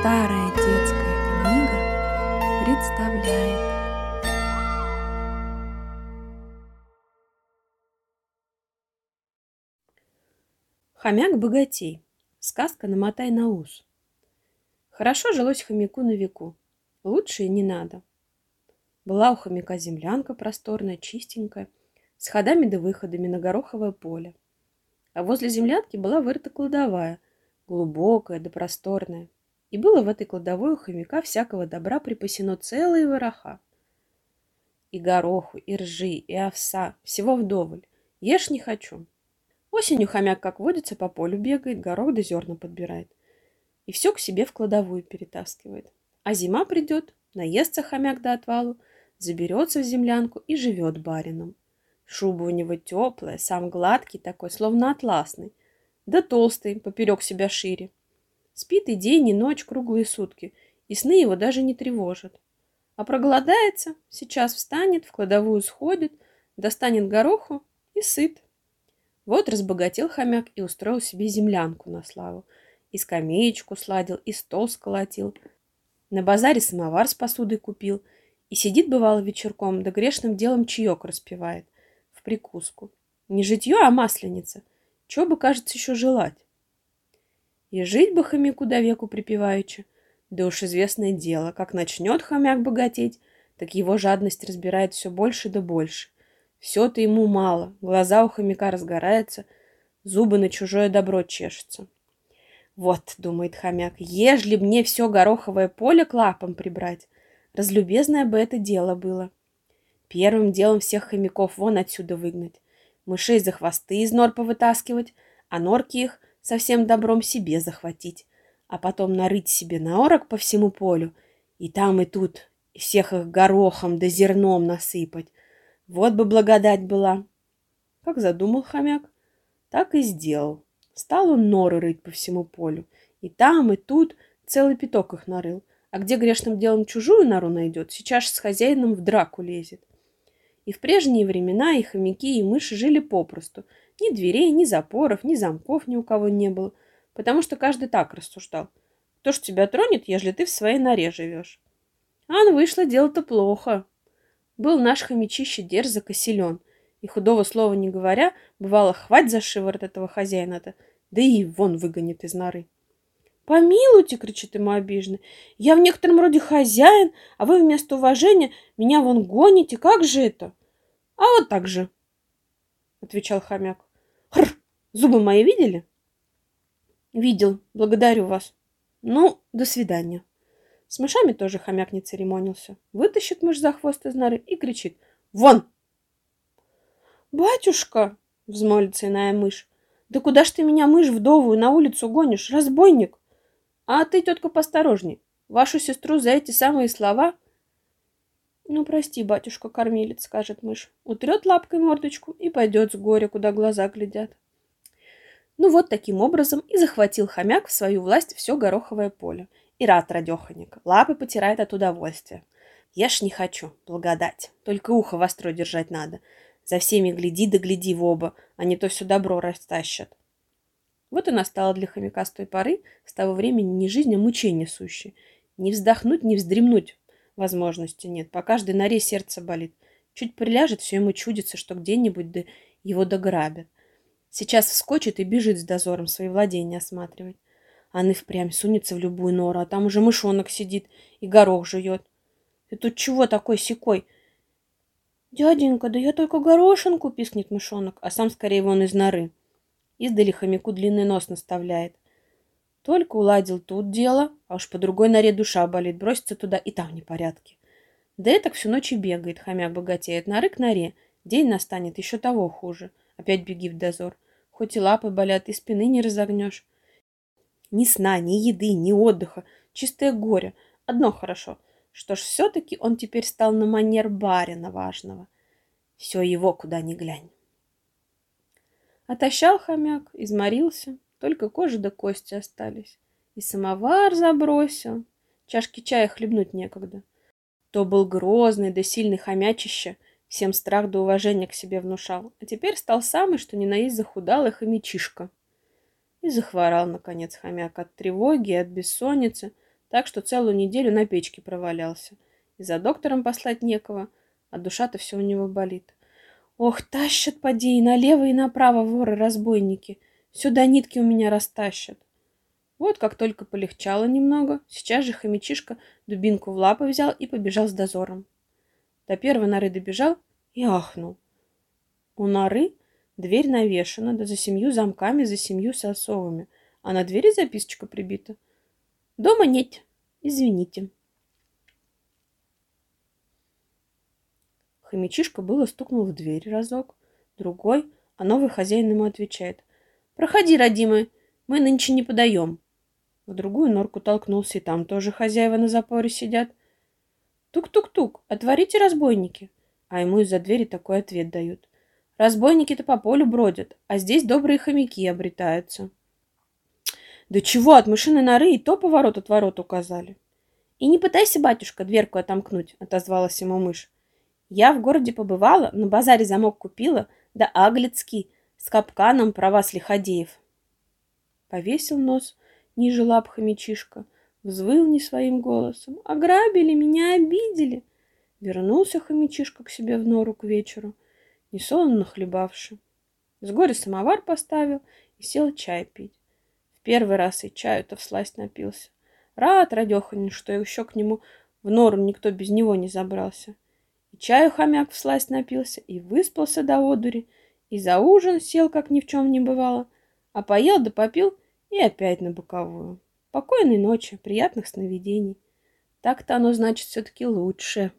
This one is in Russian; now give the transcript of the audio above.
Старая детская книга представляет Хомяк-богатей. Сказка «Намотай на ус». Хорошо жилось хомяку на веку. Лучше и не надо. Была у хомяка землянка просторная, чистенькая, с ходами да выходами на гороховое поле. А возле землянки была вырыта кладовая, глубокая да просторная. И было в этой кладовой у хомяка всякого добра припасено целые вороха. И гороху, и ржи, и овса, всего вдоволь. Ешь не хочу. Осенью хомяк, как водится, по полю бегает, горох да зерна подбирает. И все к себе в кладовую перетаскивает. А зима придет, наестся хомяк до отвалу, заберется в землянку и живет барином. Шуба у него теплая, сам гладкий такой, словно атласный, да толстый, поперек себя шире. Спит и день, и ночь, круглые сутки, и сны его даже не тревожат. А проголодается, сейчас встанет, в кладовую сходит, достанет гороху и сыт. Вот разбогател хомяк и устроил себе землянку на славу. И скамеечку сладил, и стол сколотил. На базаре самовар с посудой купил. И сидит, бывало, вечерком, да грешным делом чаек распевает. В прикуску. Не житье, а масленица. Чего бы, кажется, еще желать? И жить бы хомяку до веку припеваючи. Да уж известное дело, как начнет хомяк богатеть, так его жадность разбирает все больше да больше. Все-то ему мало, глаза у хомяка разгораются, зубы на чужое добро чешутся. Вот, думает хомяк, ежели мне все гороховое поле к лапам прибрать, разлюбезное бы это дело было. Первым делом всех хомяков вон отсюда выгнать, мышей за хвосты из нор повытаскивать, а норки их совсем добром себе захватить, а потом нарыть себе наорок по всему полю, и там и тут, всех их горохом да зерном насыпать, вот бы благодать была. Как задумал хомяк, так и сделал. Стал он норы рыть по всему полю. И там, и тут целый пяток их нарыл. А где грешным делом чужую нору найдет, сейчас с хозяином в драку лезет. И в прежние времена и хомяки, и мыши жили попросту. Ни дверей, ни запоров, ни замков ни у кого не было, потому что каждый так рассуждал. Кто ж тебя тронет, ежели ты в своей норе живешь? Ан вышло дело-то плохо. Был наш хомячище дерзок и силен, и худого слова не говоря, бывало, хвать за шиворот этого хозяина-то, да и вон выгонит из норы. «Помилуйте!» — кричит ему обиженно. «Я в некотором роде хозяин, а вы вместо уважения меня вон гоните. Как же это?» «А вот так же!» — отвечал хомяк. «Хр! Зубы мои видели?» «Видел. Благодарю вас. Ну, до свидания». С мышами тоже хомяк не церемонился. Вытащит мышь за хвост из норы и кричит «Вон!» «Батюшка!» — взмолится иная мышь. «Да куда ж ты меня, мышь вдовую, на улицу гонишь, разбойник?» «А ты, тетка, посторожней. Вашу сестру за эти самые слова...» «Ну, прости, батюшка-кормилец», — скажет мышь. Утрет лапкой мордочку и пойдет с горя, куда глаза глядят. Ну вот таким образом и захватил хомяк в свою власть все гороховое поле. И рад радеханик. Лапы потирает от удовольствия. Я ж не хочу, благодать. Только ухо востро держать надо. За всеми гляди да гляди в оба, а не то все добро растащат. Вот и настало для хомяка с той поры, с того времени не жизнь, а мучение сущее. Не вздохнуть, не вздремнуть возможности нет. По каждой норе сердце болит. Чуть приляжет, все ему чудится, что где-нибудь да его дограбят. Сейчас вскочит и бежит с дозором свои владения осматривать. Анна впрямь сунется в любую нору, а там уже мышонок сидит и горох жует. Ты тут чего такой секой? Дяденька, да я только горошинку, пискнет мышонок, а сам скорее вон из норы. Издали хомяку длинный нос наставляет. Только уладил тут дело, а уж по другой норе душа болит, бросится туда и там непорядки. Да это всю ночь и бегает, хомяк богатеет, норы к норе. День настанет, еще того хуже. Опять беги в дозор. Хоть и лапы болят, и спины не разогнешь. Ни сна, ни еды, ни отдыха. Чистое горе. Одно хорошо, что ж все-таки он теперь стал на манер барина важного. Все его куда ни глянь. Отощал хомяк, изморился, только кожа да кости остались. И самовар забросил, чашки чая хлебнуть некогда. То был грозный да сильный хомячище, всем страх да уважение к себе внушал, а теперь стал самый, что ни на есть захудалый хомячишка. И захворал, наконец, хомяк от тревоги и от бессонницы. так что целую неделю на печке провалялся. И за доктором послать некого, а душа-то все у него болит. Ох, тащат поди и налево, и направо воры-разбойники. Сюда нитки у меня растащат. Вот как только полегчало немного, сейчас же хомячишка дубинку в лапы взял и побежал с дозором. До первой норы добежал и ахнул. У норы дверь навешана, да за семью замками, за семью сосовыми, а на двери записочка прибита. Дома нет, извините. Хомячишка было стукнул в дверь разок, другой, а новый хозяин ему отвечает. «Проходи, родимый, мы нынче не подаем». В другую норку толкнулся, и там тоже хозяева на запоре сидят. «Тук-тук-тук, отворите, разбойники!» А ему из-за двери такой ответ дают. «Разбойники-то по полю бродят, а здесь добрые хомяки обретаются». «Да чего, от мышиной норы и то поворот от ворот указали». «И не пытайся, батюшка, дверку отомкнуть», — отозвалась ему мышь. Я в городе побывала, на базаре замок купила, да аглицкий, с капканом про вас, лиходеев. Повесил нос ниже лап хомячишка, взвыл не своим голосом. Ограбили, меня обидели. Вернулся хомячишка к себе в нору к вечеру, несолоно нахлебавши. С горя самовар поставил и сел чай пить. В первый раз и чаю-то всласть напился. Рад радеханин, что еще к нему в нору никто без него не забрался. И чаю хомяк всласть напился, и выспался до одури, и за ужин сел, как ни в чем не бывало, а поел да попил и опять на боковую. Покойной ночи, приятных сновидений. Так-то оно, значит, все-таки лучше.